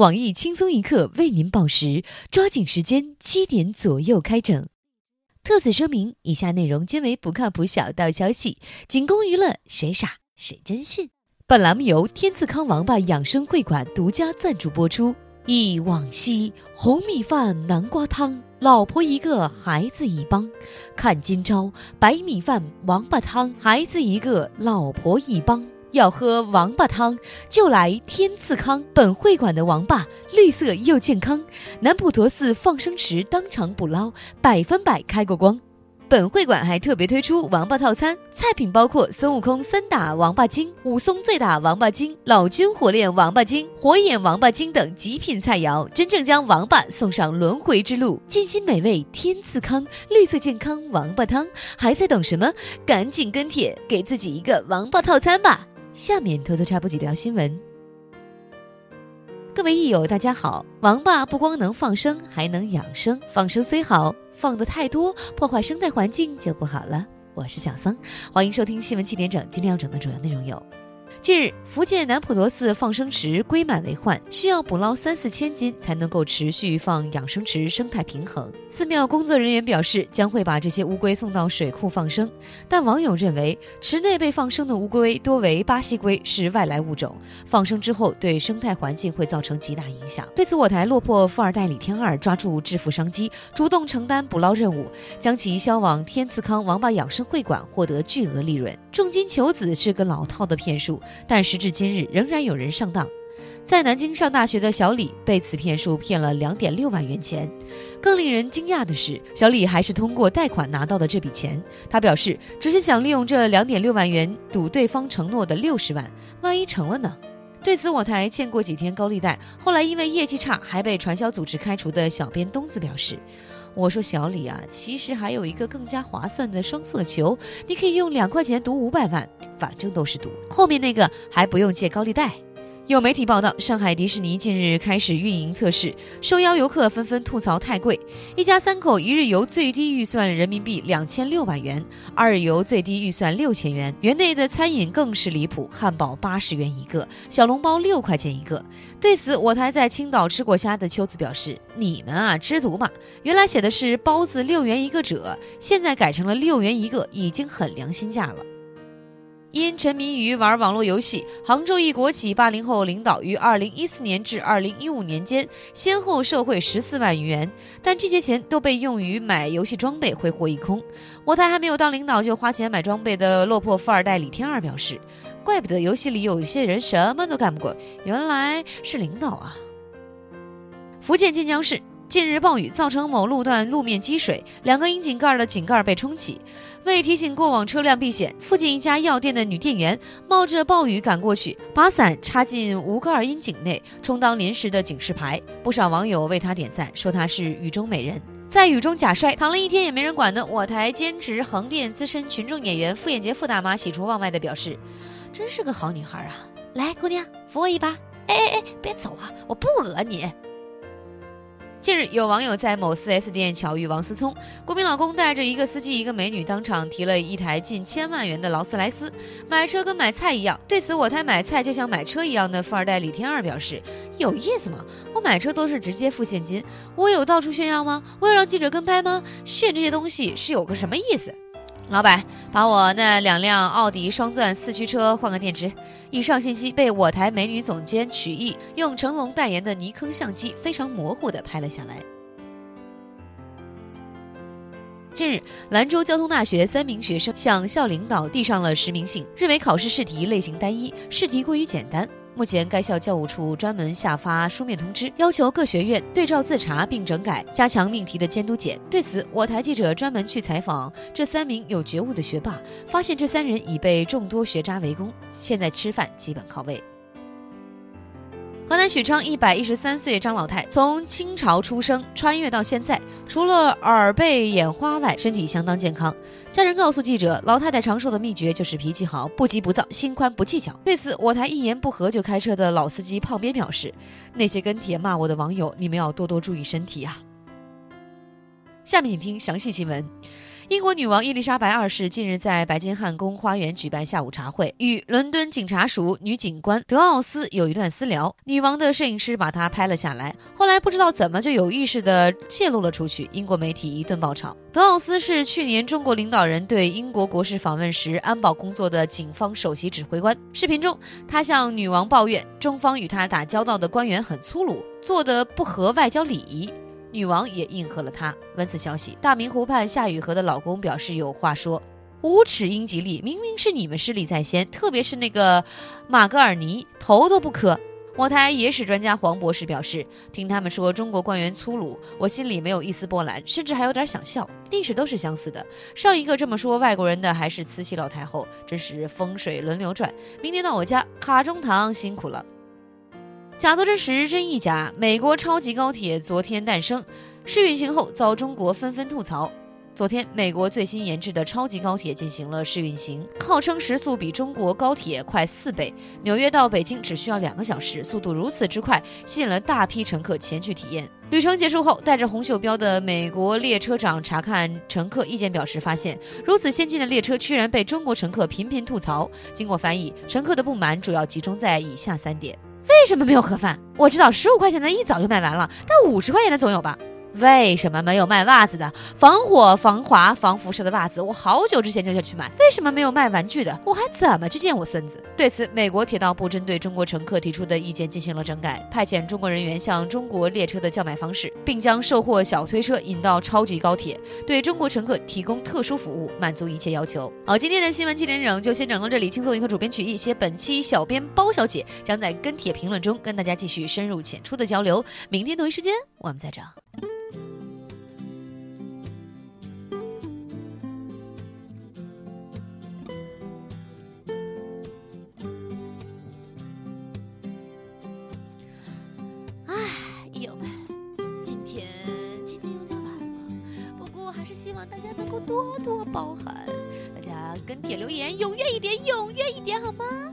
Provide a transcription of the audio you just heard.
网易轻松一刻为您报时，抓紧时间，七点左右开整。特此声明，以下内容均为不靠谱小道消息，仅供娱乐，谁傻谁真信。本栏目由天赐康王八养生会馆独家赞助播出。忆往昔，红米饭，南瓜汤，老婆一个，孩子一帮。看今朝，白米饭，王八汤，孩子一个，老婆一帮。要喝王八汤，就来天赐康。本会馆的王八绿色又健康，南普陀寺放生池当场捕捞，百分百开过光。本会馆还特别推出王八套餐，菜品包括孙悟空三打王八精、武松醉打王八精、老君火炼王八精、火眼王八精等极品菜肴，真正将王八送上轮回之路。尽心美味天赐康，绿色健康王八汤，还在等什么？赶紧跟帖，给自己一个王八套餐吧！下面偷偷插播几条新闻。各位益友，大家好！王八不光能放生，还能养生。放生虽好，放的太多，破坏生态环境就不好了。我是小桑，欢迎收听新闻七点整。今天要整的主要内容有。近日，福建南普陀寺放生池龟满为患，需要捕捞三四千斤才能够持续放养生池生态平衡。寺庙工作人员表示，将会把这些乌龟送到水库放生。但网友认为，池内被放生的乌龟多为巴西龟，是外来物种，放生之后对生态环境会造成极大影响。对此，我台落魄富二代李天二抓住致富商机，主动承担捕捞任务，将其销往天赐康王八养生会馆，获得巨额利润。重金求子是个老套的骗术。但时至今日，仍然有人上当。在南京上大学的小李被此骗术骗了两点六万元钱。更令人惊讶的是，小李还是通过贷款拿到的这笔钱。他表示，只是想利用这两点六万元赌对方承诺的六十万，万一成了呢？对此，我台欠过几天高利贷，后来因为业绩差还被传销组织开除的小编东子表示。我说小李啊，其实还有一个更加划算的双色球，你可以用两块钱赌五百万，反正都是赌。后面那个还不用借高利贷。有媒体报道，上海迪士尼近日开始运营测试，受邀游客纷纷吐槽太贵。一家三口一日游最低预算人民币两千六百元，二日游最低预算六千元。园内的餐饮更是离谱，汉堡八十元一个，小笼包六块钱一个。对此，我台在青岛吃过虾的秋子表示：“你们啊，知足吧！原来写的是包子六元一个褶，现在改成了六元一个，已经很良心价了。”因沉迷于玩网络游戏，杭州一国企八零后领导于二零一四年至二零一五年间，先后受贿十四万余元，但这些钱都被用于买游戏装备，挥霍一空。我台还没有当领导就花钱买装备的落魄富二代李天二表示：“怪不得游戏里有一些人什么都干不过，原来是领导啊！”福建晋江市。近日暴雨造成某路段路面积水，两个窨井盖的井盖被冲起。为提醒过往车辆避险，附近一家药店的女店员冒着暴雨赶过去，把伞插进无盖窨井内，充当临时的警示牌。不少网友为她点赞，说她是雨中美人。在雨中假摔，躺了一天也没人管的我台兼职横店资深群众演员傅艳杰傅大妈喜出望外的表示：“真是个好女孩啊！来，姑娘扶我一把。哎哎哎，别走啊，我不讹你。”近日，有网友在某 4S 店巧遇王思聪，国民老公带着一个司机一个美女，当场提了一台近千万元的劳斯莱斯，买车跟买菜一样。对此，我台买菜就像买车一样的富二代李天二表示：“有意思吗？我买车都是直接付现金，我有到处炫耀吗？我有让记者跟拍吗？炫这些东西是有个什么意思？”老板，把我那两辆奥迪双钻四驱车换个电池。以上信息被我台美女总监曲艺用成龙代言的尼康相机非常模糊的拍了下来。近日，兰州交通大学三名学生向校领导递上了实名信，认为考试试题类型单一，试题过于简单。目前，该校教务处专门下发书面通知，要求各学院对照自查并整改，加强命题的监督检。对此，我台记者专门去采访这三名有觉悟的学霸，发现这三人已被众多学渣围攻，现在吃饭基本靠喂。河南许昌一百一十三岁张老太，从清朝出生，穿越到现在，除了耳背眼花外，身体相当健康。家人告诉记者，老太太长寿的秘诀就是脾气好，不急不躁，心宽不计较。对此，我台一言不合就开车的老司机胖边表示：“那些跟帖骂我的网友，你们要多多注意身体啊。”下面请听详细新闻。英国女王伊丽莎白二世近日在白金汉宫花园举办下午茶会，与伦敦警察署女警官德奥斯有一段私聊。女王的摄影师把她拍了下来，后来不知道怎么就有意识地泄露了出去。英国媒体一顿爆炒。德奥斯是去年中国领导人对英国国事访问时安保工作的警方首席指挥官。视频中，他向女王抱怨中方与他打交道的官员很粗鲁，做的不合外交礼仪。女王也应和了他。闻此消息，大明湖畔夏雨荷的老公表示有话说：“无耻英吉利，明明是你们势力在先，特别是那个马格尔尼，头都不磕。”我台野史专家黄博士表示：“听他们说中国官员粗鲁，我心里没有一丝波澜，甚至还有点想笑。历史都是相似的，上一个这么说外国人的还是慈禧老太后，真是风水轮流转。明天到我家卡中堂，辛苦了。”假作真实，真亦假。美国超级高铁昨天诞生，试运行后遭中国纷纷吐槽。昨天，美国最新研制的超级高铁进行了试运行，号称时速比中国高铁快四倍，纽约到北京只需要两个小时，速度如此之快，吸引了大批乘客前去体验。旅程结束后，带着红袖标的美国列车长查看乘客意见表时，发现如此先进的列车居然被中国乘客频频吐槽。经过翻译，乘客的不满主要集中在以下三点。为什么没有盒饭？我知道十五块钱的一早就卖完了，但五十块钱的总有吧？为什么没有卖袜子的？防火、防滑、防辐射的袜子，我好久之前就想去买。为什么没有卖玩具的？我还怎么去见我孙子？对此，美国铁道部针对中国乘客提出的意见进行了整改，派遣中国人员向中国列车的叫卖方式，并将售货小推车引到超级高铁，对中国乘客提供特殊服务，满足一切要求。好，今天的新闻七点整就先整到这里。轻松一刻主编曲艺，写本期小编包小姐将在跟帖评论中跟大家继续深入浅出的交流。明天同一时间我们再整。希望大家能够多多包涵，大家跟帖留言踊跃一点，踊跃一点好吗？